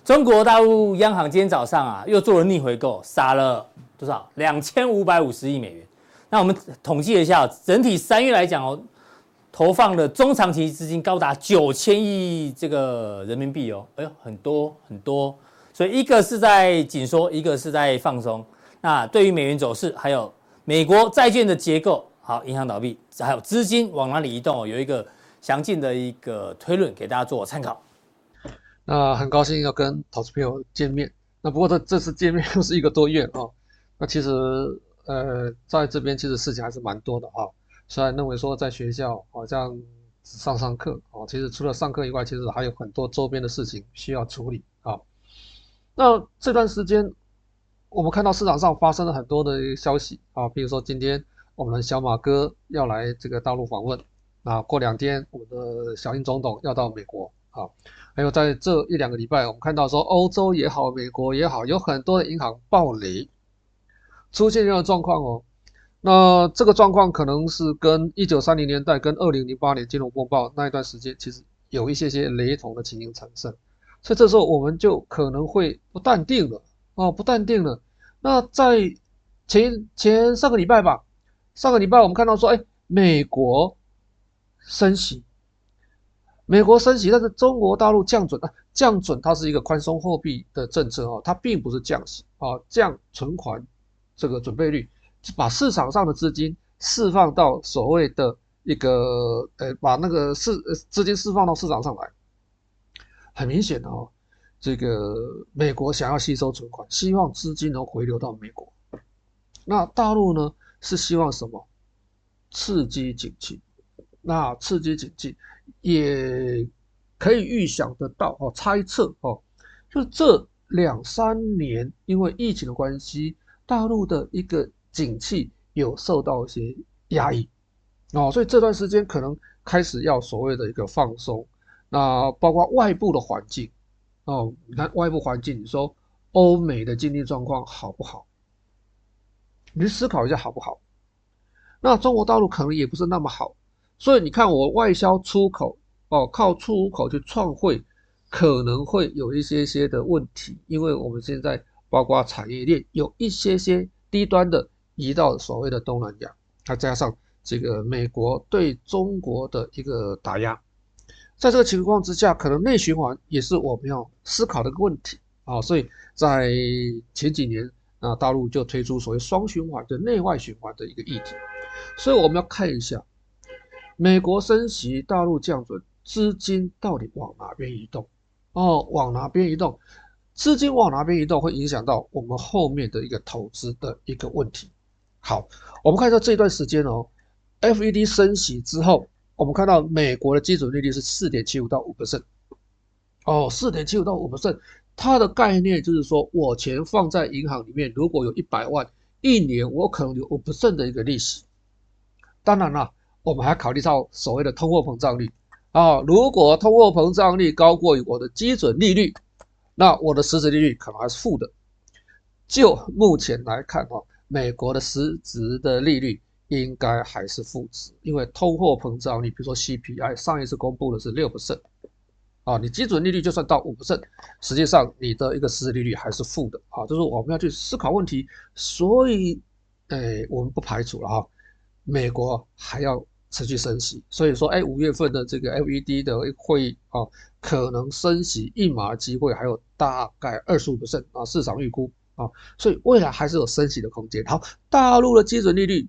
中国大陆央行今天早上啊又做了逆回购，撒了多少？两千五百五十亿美元。那我们统计了一下，整体三月来讲哦，投放的中长期资金高达九千亿这个人民币哦。哎呦，很多很多。所以一个是在紧缩，一个是在放松。那对于美元走势，还有美国债券的结构，好，银行倒闭，还有资金往哪里移动，有一个详尽的一个推论给大家做参考。那很高兴要跟投资朋友见面。那不过这这次见面又是一个多月啊。那其实呃，在这边其实事情还是蛮多的啊。虽然认为说在学校好像只上上课哦，其实除了上课以外，其实还有很多周边的事情需要处理啊。那这段时间，我们看到市场上发生了很多的消息啊，比如说今天我们的小马哥要来这个大陆访问，啊，过两天我们的小英总统要到美国啊，还有在这一两个礼拜，我们看到说欧洲也好，美国也好，有很多的银行暴雷，出现这样的状况哦。那这个状况可能是跟一九三零年代跟二零零八年金融风暴那一段时间，其实有一些些雷同的情形产生。所以这时候我们就可能会不淡定了哦，不淡定了。那在前前上个礼拜吧，上个礼拜我们看到说，哎，美国升息，美国升息，但是中国大陆降准啊，降准它是一个宽松货币的政策哦，它并不是降息啊，降存款这个准备率，把市场上的资金释放到所谓的一个呃，把那个市资金释放到市场上来。很明显的哦，这个美国想要吸收存款，希望资金能回流到美国。那大陆呢是希望什么？刺激经济。那刺激经济也可以预想得到哦，猜测哦，就这两三年因为疫情的关系，大陆的一个景气有受到一些压抑哦，所以这段时间可能开始要所谓的一个放松。那包括外部的环境，哦，你看外部环境，你说欧美的经济状况好不好？你思考一下好不好？那中国大陆可能也不是那么好，所以你看我外销出口哦，靠出口去创汇，可能会有一些些的问题，因为我们现在包括产业链有一些些低端的移到所谓的东南亚，再加上这个美国对中国的一个打压，在这个情况之下，可能内循环也是我们要思考的一个问题啊，所以在前几年。那大陆就推出所谓双循环的内外循环的一个议题，所以我们要看一下，美国升息，大陆降准，资金到底往哪边移动？哦，往哪边移动？资金往哪边移动，会影响到我们后面的一个投资的一个问题。好，我们看一下这段时间哦，FED 升息之后，我们看到美国的基准利率是四点七五到五 percent，哦，四点七五到五 percent。它的概念就是说，我钱放在银行里面，如果有一百万，一年我可能有五%的一个利息。当然了，我们还考虑到所谓的通货膨胀率啊，如果通货膨胀率高过于我的基准利率，那我的实质利率可能还是负的。就目前来看哈，美国的实质的利率应该还是负值，因为通货膨胀你，比如说 CPI，上一次公布的是六%。啊，你基准利率就算到五%，实际上你的一个实际利率还是负的啊，就是我们要去思考问题，所以，诶，我们不排除了哈，美国还要持续升息，所以说，哎，五月份的这个 FED 的会议啊，可能升息一码机会还有大概二十五%啊，市场预估啊，所以未来还是有升息的空间。好，大陆的基准利率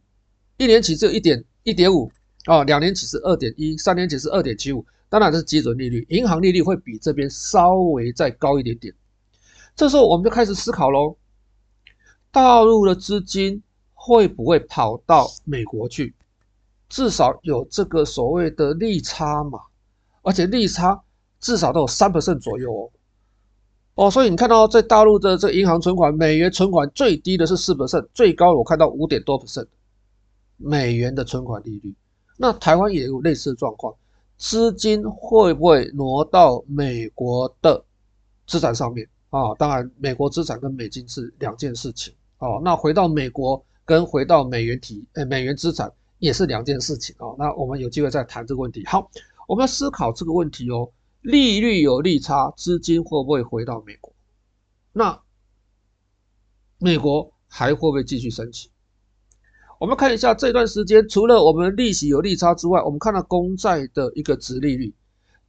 一年期只有一点一点五啊，两年期是二点一，三年期是二点七五。当然这是基准利率，银行利率会比这边稍微再高一点点。这时候我们就开始思考喽，大陆的资金会不会跑到美国去？至少有这个所谓的利差嘛，而且利差至少都有三百分左右哦。哦，所以你看到在大陆的这个银行存款，美元存款最低的是四百分最高我看到五点多 percent 美元的存款利率。那台湾也有类似的状况。资金会不会挪到美国的资产上面啊？当然，美国资产跟美金是两件事情哦。那回到美国跟回到美元体，诶，美元资产也是两件事情哦。那我们有机会再谈这个问题。好，我们要思考这个问题哦。利率有利差，资金会不会回到美国？那美国还会不会继续升息？我们看一下这段时间，除了我们利息有利差之外，我们看到公债的一个殖利率，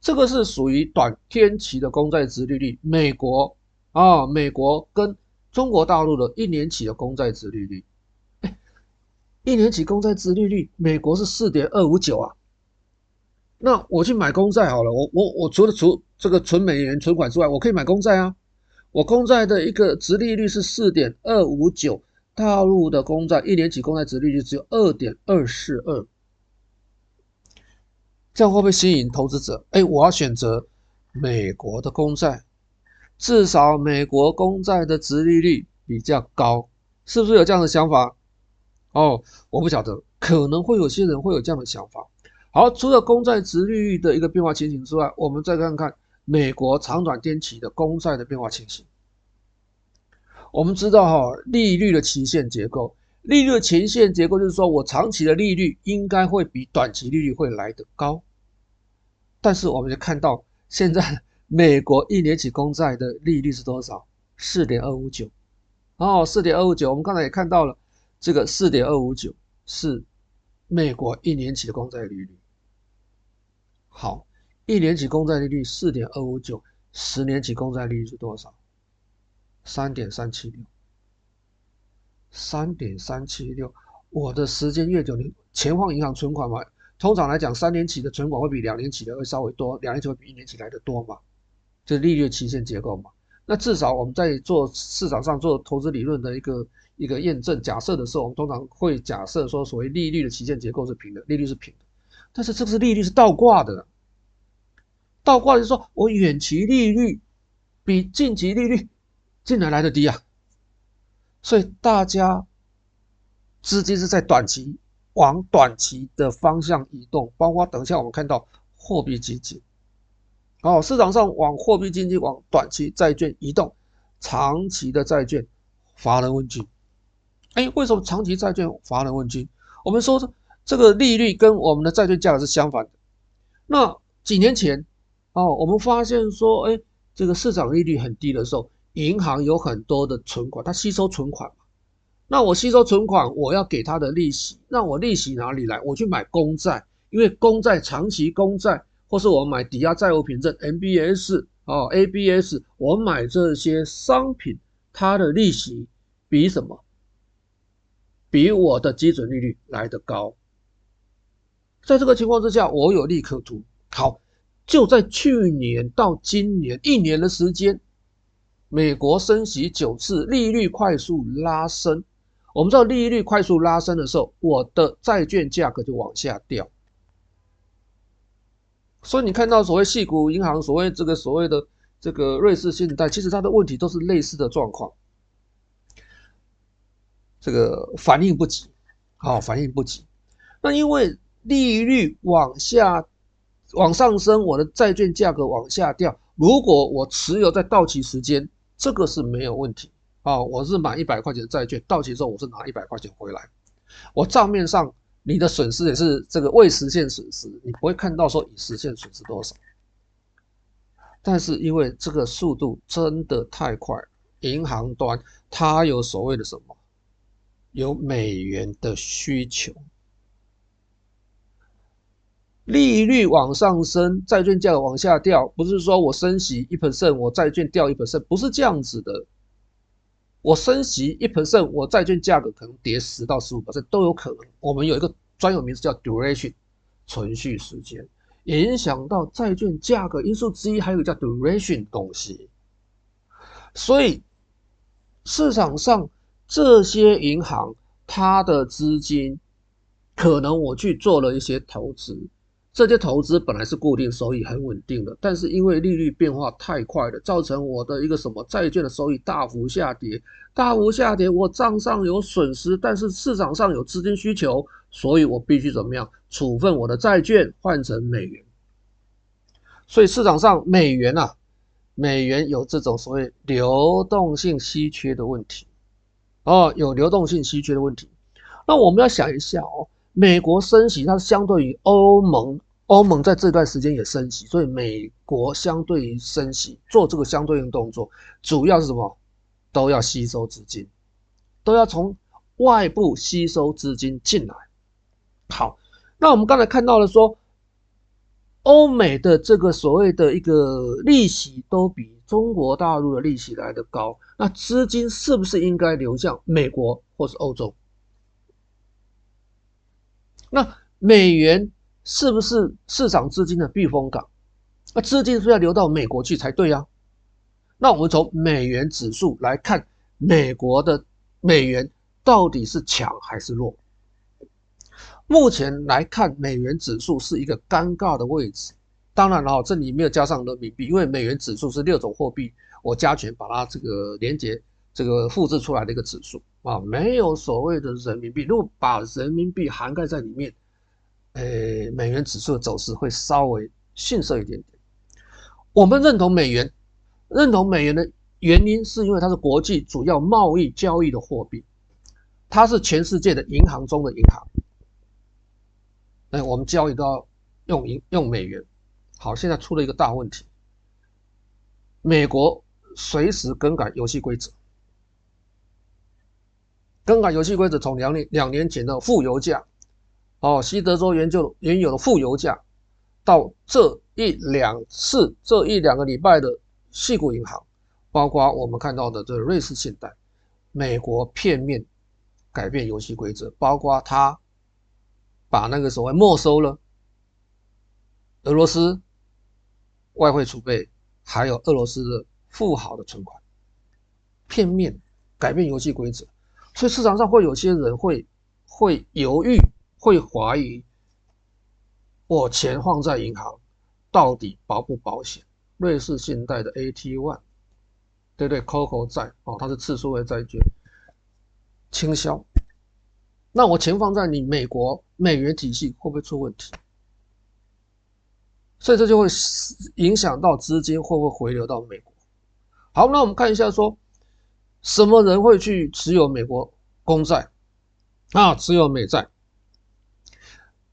这个是属于短天期的公债殖利率。美国啊，美国跟中国大陆的一年期的公债殖利率，一年期公债殖利率，美国是四点二五九啊。那我去买公债好了，我我我除了除这个存美元存款之外，我可以买公债啊。我公债的一个殖利率是四点二五九。大陆的公债一年期公债殖利率只有二点二四二，这样会不会吸引投资者？哎，我要选择美国的公债，至少美国公债的殖利率比较高，是不是有这样的想法？哦，我不晓得，可能会有些人会有这样的想法。好，除了公债殖利率的一个变化情形之外，我们再看看美国长短天期的公债的变化情形。我们知道哈，利率的期限结构，利率的期限结构就是说我长期的利率应该会比短期利率会来得高，但是我们就看到现在美国一年期公债的利率是多少？四点二五九，哦，四点二五九，我们刚才也看到了，这个四点二五九是美国一年期的公债利率。好，一年期公债利率四点二五九，十年期公债利率是多少？三点三七六，三点三七六。我的时间越久，你钱放银行存款嘛，通常来讲，三年期的存款会比两年期的会稍微多，两年期会比一年期来的多嘛，就是利率期限结构嘛。那至少我们在做市场上做投资理论的一个一个验证假设的时候，我们通常会假设说，所谓利率的期限结构是平的，利率是平的。但是这个是利率是倒挂的，倒挂就是说我远期利率比近期利率。进来来的低啊，所以大家资金是在短期往短期的方向移动，包括等一下我们看到货币基金，哦，市场上往货币经济往短期债券移动，长期的债券乏人问津。哎，为什么长期债券乏人问津？我们说这个利率跟我们的债券价格是相反的。那几年前，哦，我们发现说，哎，这个市场利率很低的时候，银行有很多的存款，它吸收存款嘛。那我吸收存款，我要给它的利息，那我利息哪里来？我去买公债，因为公债长期公债。或是我买抵押债务凭证 MBS 哦 ABS，我买这些商品，它的利息比什么？比我的基准利率来得高。在这个情况之下，我有利可图。好，就在去年到今年一年的时间，美国升息九次，利率快速拉升。我们知道利率快速拉升的时候，我的债券价格就往下掉。所以你看到所谓矽谷银行，所谓这个所谓的这个瑞士信贷，其实它的问题都是类似的状况，这个反应不及，好，反应不及。那因为利率往下往上升，我的债券价格往下掉。如果我持有在到期时间，这个是没有问题啊。我是买一百块钱债券，到期之后我是拿一百块钱回来，我账面上。你的损失也是这个未实现损失，你不会看到说已实现损失多少。但是因为这个速度真的太快，银行端它有所谓的什么？有美元的需求，利率往上升，债券价格往下掉，不是说我升息一 percent，我债券掉一 percent，不是这样子的。我升息一 percent，我债券价格可能跌十到十五 percent 都有可能。我们有一个专有名词叫 duration，存续时间，影响到债券价格因素之一，还有个叫 duration 东西。所以市场上这些银行，它的资金可能我去做了一些投资。这些投资本来是固定收益，很稳定的，但是因为利率变化太快了，造成我的一个什么债券的收益大幅下跌，大幅下跌，我账上有损失，但是市场上有资金需求，所以我必须怎么样处分我的债券换成美元。所以市场上美元啊，美元有这种所谓流动性稀缺的问题，哦，有流动性稀缺的问题。那我们要想一下哦。美国升息，它相对于欧盟，欧盟在这段时间也升息，所以美国相对于升息做这个相对应动作，主要是什么？都要吸收资金，都要从外部吸收资金进来。好，那我们刚才看到了说，欧美的这个所谓的一个利息都比中国大陆的利息来的高，那资金是不是应该流向美国或是欧洲？那美元是不是市场资金的避风港？那资金是不是要流到美国去才对呀？那我们从美元指数来看，美国的美元到底是强还是弱？目前来看，美元指数是一个尴尬的位置。当然了，这里没有加上人民币，因为美元指数是六种货币，我加权把它这个连接。这个复制出来的一个指数啊，没有所谓的人民币。如果把人民币涵盖在里面，呃，美元指数的走势会稍微逊色一点点。我们认同美元，认同美元的原因是因为它是国际主要贸易交易的货币，它是全世界的银行中的银行。哎，我们交易都要用银用美元。好，现在出了一个大问题，美国随时更改游戏规则。更改游戏规则，从两年两年前的负油价，哦，西德州原就原有的负油价，到这一两次这一两个礼拜的矽谷银行，包括我们看到的这个瑞士信贷，美国片面改变游戏规则，包括他把那个所谓没收了俄罗斯外汇储备，还有俄罗斯的富豪的存款，片面改变游戏规则。所以市场上会有些人会会犹豫，会怀疑，我钱放在银行到底保不保险？瑞士信贷的 AT1，对对，COCO 债哦，它是次数位债券，倾销。那我钱放在你美国美元体系会不会出问题？所以这就会影响到资金会不会回流到美国。好，那我们看一下说，什么人会去持有美国公债啊？持有美债，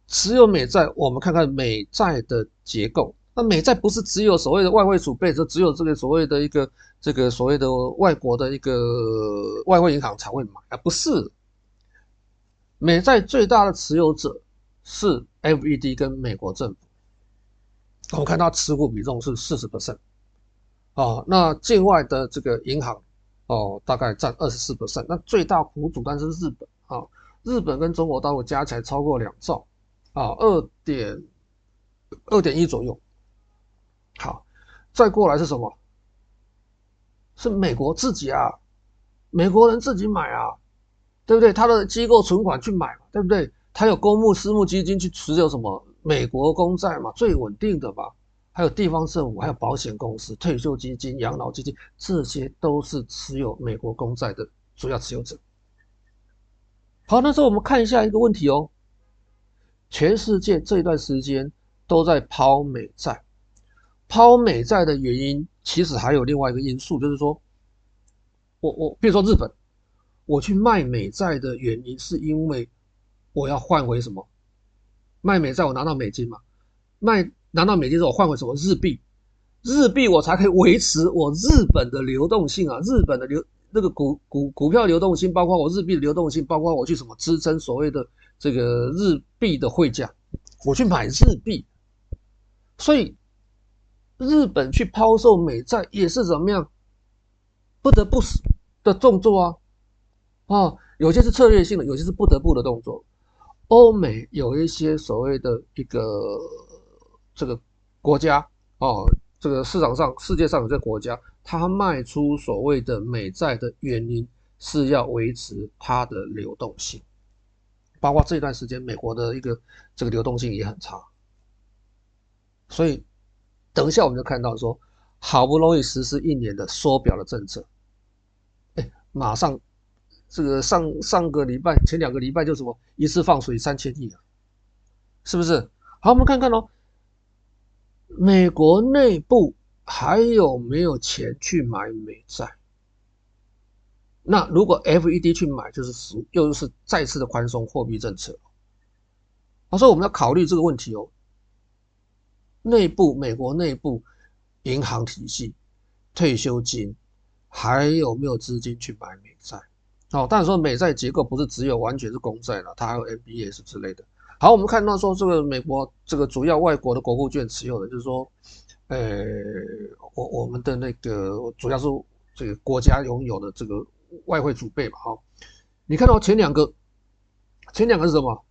持有美债，我们看看美债的结构。那美债不是只有所谓的外汇储备，就只有这个所谓的一个这个所谓的外国的一个外汇银行才会买啊？不是，美债最大的持有者是 FED 跟美国政府。我们看它持股比重是四十 percent，啊，那境外的这个银行哦，大概占二十四 percent。那最大股主当然是日本啊、日本跟中国大陆加起来超过两兆啊，二点二点一左右。好，再过来是什么？是美国自己啊，美国人自己买啊，对不对？他的机构存款去买嘛，对不对？他有公募私募基金去持有什么？美国公债嘛，最稳定的吧，还有地方政府，还有保险公司、退休基金、养老基金，这些都是持有美国公债的主要持有者。好，那时候我们看一下一个问题哦，全世界这一段时间都在抛美债，抛美债的原因其实还有另外一个因素，就是说，我我比如说日本，我去卖美债的原因是因为我要换回什么？卖美债，我拿到美金嘛？卖拿到美金之后，我换回什么日币？日币我才可以维持我日本的流动性啊！日本的流那个股股股票流动性，包括我日币的流动性，包括我去什么支撑所谓的这个日币的汇价，我去买日币。所以日本去抛售美债也是怎么样？不得不的动作啊！啊，有些是策略性的，有些是不得不的动作。欧美有一些所谓的一个这个国家哦，这个市场上世界上有这个国家，它卖出所谓的美债的原因是要维持它的流动性，包括这段时间美国的一个这个流动性也很差，所以等一下我们就看到说，好不容易实施一年的缩表的政策，哎，马上。这个上上个礼拜前两个礼拜就什么一次放水三千亿啊，是不是？好，我们看看哦，美国内部还有没有钱去买美债？那如果 FED 去买，就是十又是再次的宽松货币政策。所以我们要考虑这个问题哦。内部美国内部银行体系、退休金还有没有资金去买美债？哦，但是说美债结构不是只有完全是公债了，它还有 MBS 之类的。好，我们看到说这个美国这个主要外国的国库券持有的，就是说，呃，我我们的那个主要是这个国家拥有的这个外汇储备嘛。好，你看到前两个，前两个是什么？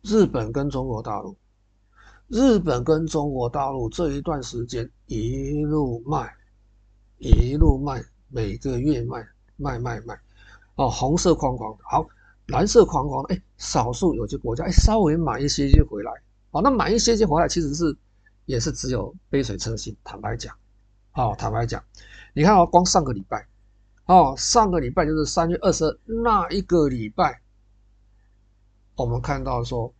日本跟中国大陆，日本跟中国大陆这一段时间一路卖，一路卖，每个月卖。卖卖卖，哦，红色框框的，好，蓝色框框的，哎，少数有些国家，哎，稍微买一些些回来，哦，那买一些些回来，其实是也是只有杯水车薪，坦白讲，哦，坦白讲，你看哦，光上个礼拜，哦，上个礼拜就是三月二十二那一个礼拜，我们看到说，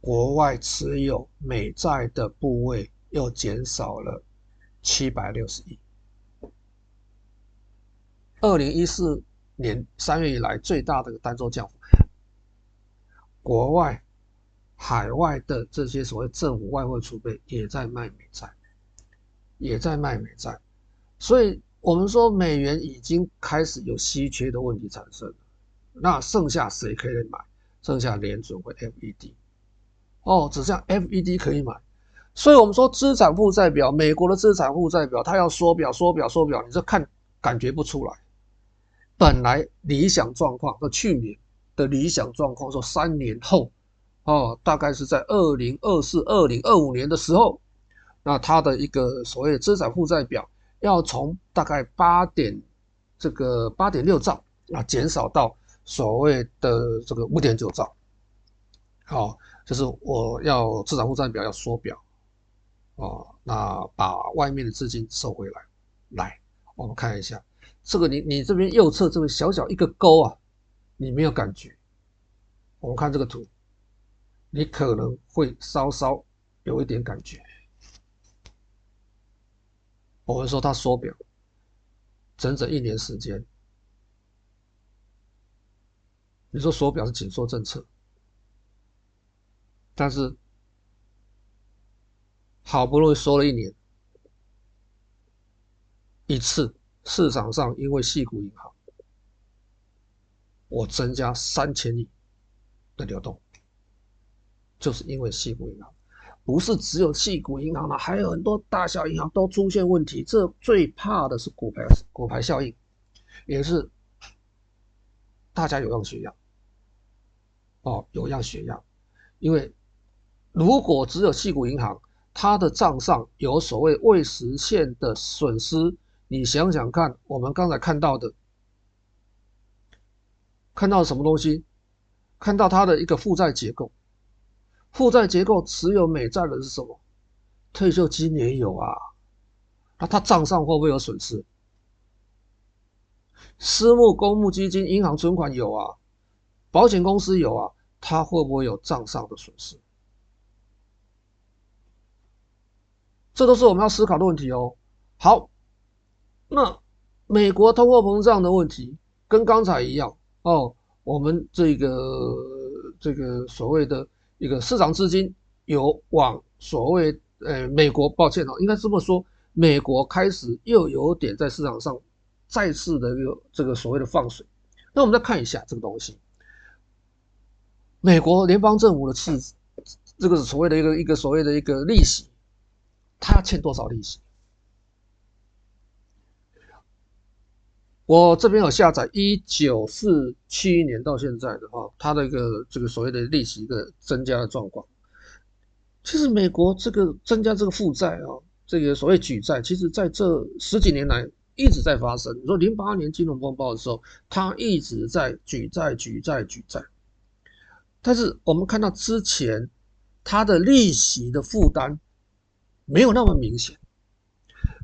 国外持有美债的部位又减少了七百六十亿。二零一四年三月以来最大的单周降幅，国外、海外的这些所谓政府外汇储备也在卖美债，也在卖美债，所以我们说美元已经开始有稀缺的问题产生了。那剩下谁可以买？剩下联准会 FED，哦，只剩 FED 可以买。所以我们说资产负债表，美国的资产负债表，它要缩表、缩表、缩表，你这看感觉不出来。本来理想状况，那去年的理想状况说三年后，哦，大概是在二零二四、二零二五年的时候，那它的一个所谓的资产负债表要从大概八点这个八点六兆啊，减少到所谓的这个五点九兆，好，就是我要资产负债表要缩表，哦，那把外面的资金收回来，来，我们看一下。这个你你这边右侧这个小小一个勾啊，你没有感觉。我们看这个图，你可能会稍稍有一点感觉。我们说它缩表，整整一年时间。你说缩表是紧缩政策，但是好不容易缩了一年，一次市场上因为矽谷银行，我增加三千亿的流动，就是因为矽谷银行，不是只有矽谷银行了，还有很多大小银行都出现问题。这最怕的是骨牌骨牌效应，也是。大家有样学样，哦，有样学样，因为如果只有矽谷银行，它的账上有所谓未实现的损失，你想想看，我们刚才看到的，看到什么东西？看到它的一个负债结构，负债结构持有美债的是什么？退休金也有啊，那它账上会不会有损失？私募、公募基金、银行存款有啊，保险公司有啊，它会不会有账上的损失？这都是我们要思考的问题哦。好，那美国通货膨胀的问题跟刚才一样哦。我们这个这个所谓的一个市场资金有往所谓呃美国，抱歉哦，应该这么说，美国开始又有点在市场上。再次的一个这个所谓的放水，那我们再看一下这个东西，美国联邦政府的赤字，这个所谓的一个一个所谓的一个利息，它欠多少利息？我这边有下载一九四七年到现在的话，它的一个这个所谓的利息的增加的状况。其实美国这个增加这个负债啊，这个所谓举债，其实在这十几年来。一直在发生。你说零八年金融风暴的时候，它一直在举债、举债、举债。但是我们看到之前它的利息的负担没有那么明显。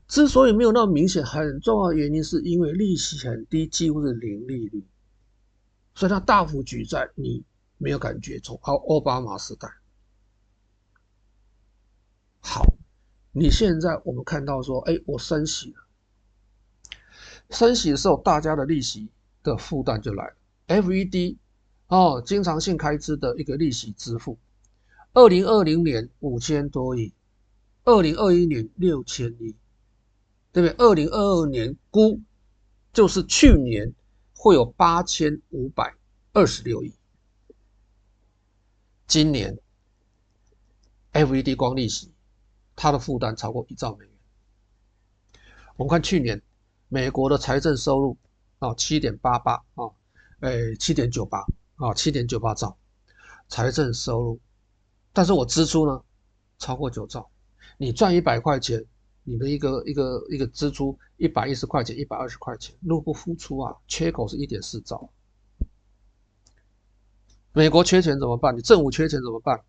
之所以没有那么明显，很重要的原因是因为利息很低，几乎是零利率，所以它大幅举债，你没有感觉。从奥奥巴马时代，好，你现在我们看到说，哎，我升息了。升息的时候，大家的利息的负担就来了。FED 哦，经常性开支的一个利息支付，二零二零年五千多亿，二零二一年六千亿，对不对？二零二二年估就是去年会有八千五百二十六亿，今年 FED 光利息，它的负担超过一兆美元。我们看去年。美国的财政收入啊，七点八八啊，诶，七点九八啊，七点九八兆财政收入，但是我支出呢超过九兆。你赚一百块钱，你的一个一个一个支出一百一十块钱，一百二十块钱，入不敷出啊，缺口是一点四兆。美国缺钱怎么办？你政府缺钱怎么办？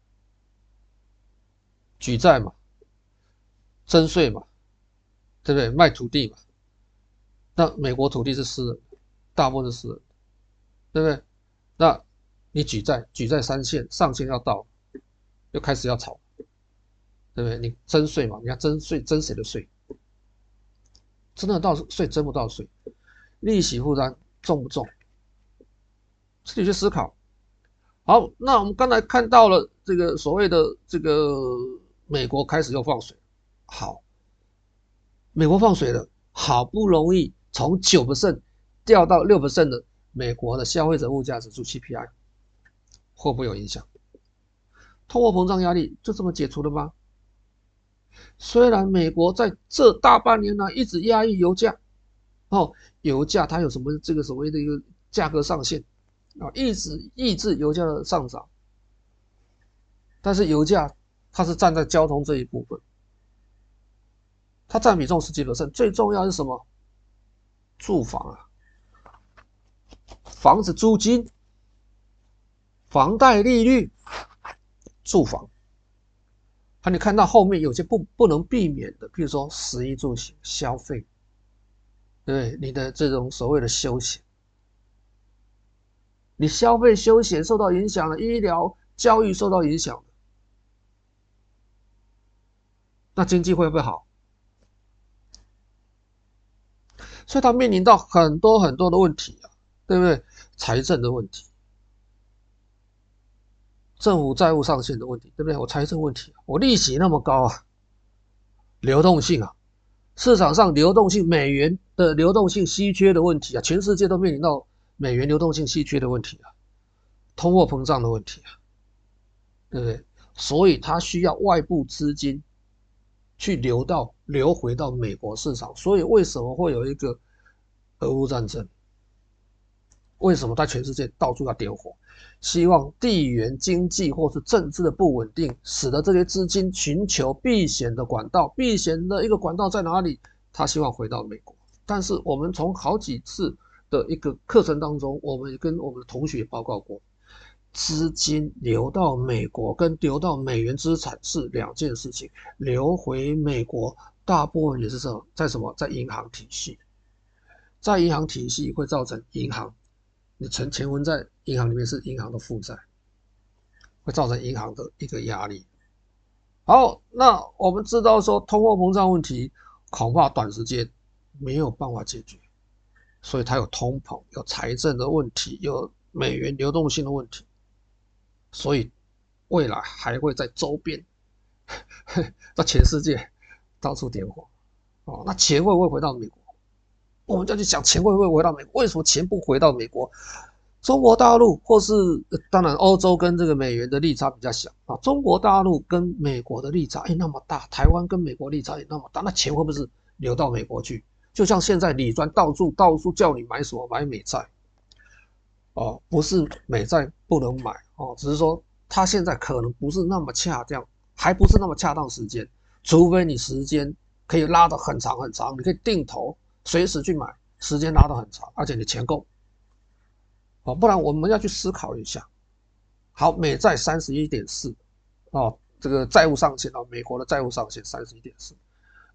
举债嘛，征税嘛，对不对？卖土地嘛。那美国土地是私人，大部分是私人，对不对？那你举债，举债三线，上限要到，又开始要炒，对不对？你征税嘛，你要征税，征谁的税？征得到税，征不到税，利息负担重不重？自己去思考。好，那我们刚才看到了这个所谓的这个美国开始又放水，好，美国放水了，好不容易。从九 percent 掉到六 percent 的美国的消费者物价指数 CPI 会不会有影响？通货膨胀压力就这么解除了吗？虽然美国在这大半年呢一直压抑油价，哦，油价它有什么这个所谓的一个价格上限啊，一直抑制油价的上涨，但是油价它是站在交通这一部分，它占比重十几 percent，最重要是什么？住房啊，房子租金、房贷利率、住房，啊，你看到后面有些不不能避免的，比如说食衣住行消费，对你的这种所谓的休闲，你消费休闲受到影响了，医疗教育受到影响了，那经济会不会好？所以它面临到很多很多的问题啊，对不对？财政的问题，政府债务上限的问题，对不对？我财政问题，我利息那么高啊，流动性啊，市场上流动性美元的流动性稀缺的问题啊，全世界都面临到美元流动性稀缺的问题啊，通货膨胀的问题啊，对不对？所以它需要外部资金去流到流回到美国市场，所以为什么会有一个俄乌战争？为什么在全世界到处要点火？希望地缘经济或是政治的不稳定，使得这些资金寻求避险的管道。避险的一个管道在哪里？他希望回到美国。但是我们从好几次的一个课程当中，我们跟我们的同学报告过，资金流到美国跟流到美元资产是两件事情。流回美国大部分也是什在什么？在银行体系，在银行体系会造成银行。你存钱存在银行里面是银行的负债，会造成银行的一个压力。好，那我们知道说通货膨胀问题恐怕短时间没有办法解决，所以它有通膨、有财政的问题、有美元流动性的问题，所以未来还会在周边，<laughs> 在全世界到处点火。哦，那钱会不会回到美国？我们就要去想钱会不会回到美国？为什么钱不回到美国？中国大陆或是当然欧洲跟这个美元的利差比较小啊。中国大陆跟美国的利差哎那么大，台湾跟美国利差也那么大，那钱会不会是流到美国去？就像现在李专到处到处叫你买什么买美债哦，不是美债不能买哦，只是说他现在可能不是那么恰当，还不是那么恰当时间，除非你时间可以拉得很长很长，你可以定投。随时去买，时间拉得很长，而且你钱够，哦，不然我们要去思考一下。好，美债三十一点四，哦，这个债务上限哦，美国的债务上限三十一点四，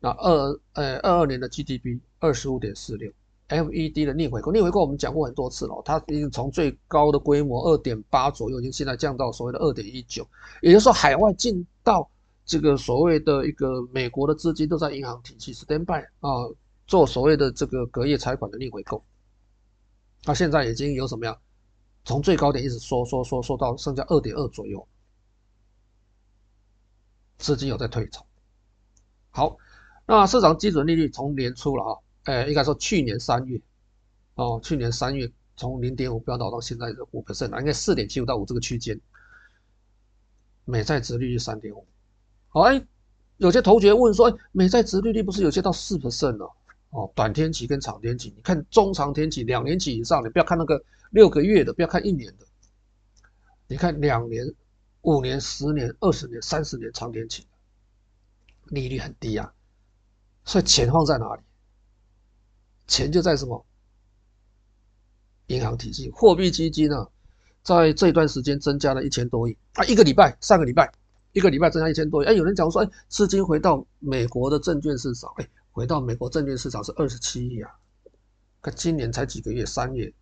那二呃二二年的 GDP 二十五点四六，FED 的逆回购，逆回购我们讲过很多次了，它已经从最高的规模二点八左右，已经现在降到所谓的二点一九，也就是说海外进到这个所谓的一个美国的资金都在银行体系 stand by 啊。做所谓的这个隔夜财款的逆回购，它现在已经有什么样？从最高点一直缩缩缩缩到剩下二点二左右，资金有在退潮。好，那市场基准利率从年初了啊，哎，应该说去年三月，哦，去年三月从零点五飙到到现在的五 percent 啊，应该四点七五到五这个区间，美债殖利率三点五。好，哎，有些同学问说，哎，美债殖利率不是有些到四 percent 了？哦，短天期跟长天期，你看中长天期两年期以上，你不要看那个六个月的，不要看一年的，你看两年、五年、十年、二十年、三十年长天期，利率很低啊，所以钱放在哪里？钱就在什么？银行体系、货币基金呢、啊？在这段时间增加了一千多亿啊，一个礼拜，上个礼拜一个礼拜增加一千多亿，哎，有人讲说，哎，资金回到美国的证券市场，哎。回到美国证券市场是二十七亿啊，可今年才几个月，三月，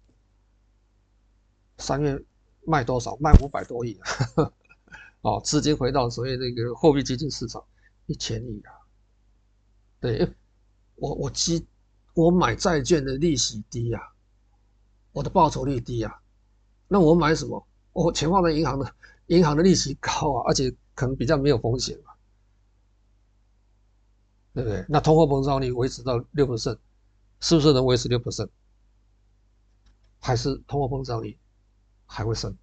三月卖多少？卖五百多亿啊！<laughs> 哦，资金回到所谓那个货币基金市场一千亿啊。对，我我基我买债券的利息低呀，我的报酬率低呀，那我买什么？我钱放在银行的，银行的利息高啊，而且可能比较没有风险。对不对？那通货膨胀率维持到六 percent，是不是能维持六 percent？还是通货膨胀率还会升？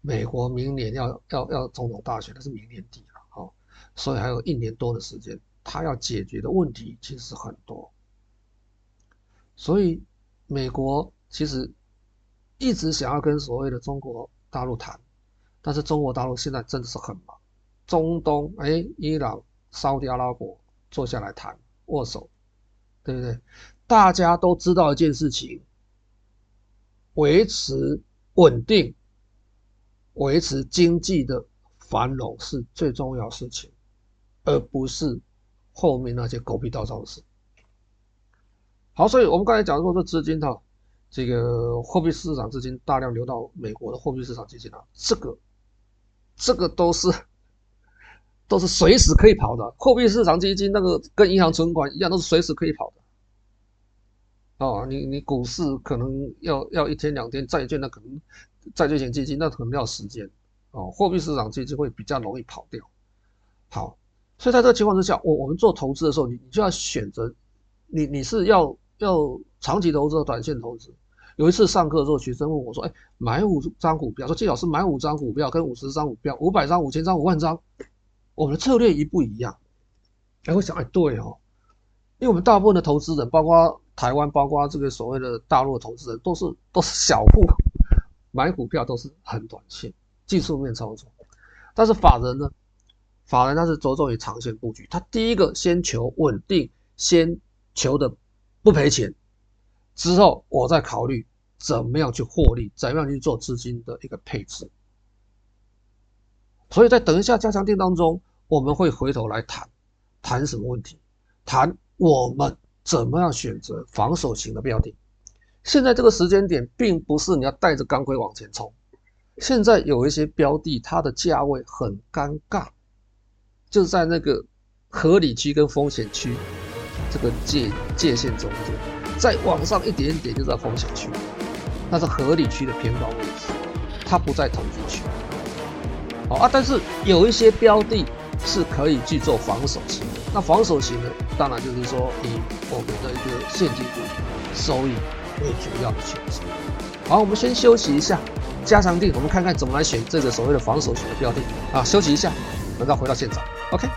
美国明年要要要总统大选，那是明年底了，好，所以还有一年多的时间，他要解决的问题其实很多。所以美国其实一直想要跟所谓的中国大陆谈，但是中国大陆现在真的是很忙。中东，哎，伊朗、沙特阿拉伯坐下来谈，握手，对不对？大家都知道一件事情，维持稳定、维持经济的繁荣是最重要的事情，而不是后面那些狗屁倒灶的事。好，所以我们刚才讲说，这资金哈，这个货币市场资金大量流到美国的货币市场基金啊，这个。这个都是都是随时可以跑的。货币市场基金那个跟银行存款一样，都是随时可以跑的。哦，你你股市可能要要一天两天，债券那可能债券型基金那可能要时间。哦，货币市场基金会比较容易跑掉。好，所以在这个情况之下，我我们做投资的时候，你你就要选择，你你是要要长期投资和短线投资。有一次上课的时候，学生问我说：“哎，买五张股票，说季老师买五张股票跟五十张股票，五百张、五千张、五万张，我们的策略一不一样？”哎，我想，哎，对哦，因为我们大部分的投资人，包括台湾，包括这个所谓的大陆的投资人，都是都是小户，买股票都是很短线，技术面操作。但是法人呢，法人他是着重于长线布局，他第一个先求稳定，先求的不赔钱。之后，我再考虑怎么样去获利，怎么样去做资金的一个配置。所以在等一下加强錠当中，我们会回头来谈，谈什么问题？谈我们怎么样选择防守型的标的。现在这个时间点，并不是你要带着钢盔往前冲。现在有一些标的，它的价位很尴尬，就在那个合理区跟风险区这个界界限中间。再往上一点点就在风险区，那是合理区的偏高位置，它不在投机区。好啊，但是有一些标的是可以去做防守型的。那防守型呢，当然就是说以我们的一个现金股收益为主要的选择。好，我们先休息一下，加长定，我们看看怎么来选这个所谓的防守型的标的啊。休息一下，等到回到现场，OK。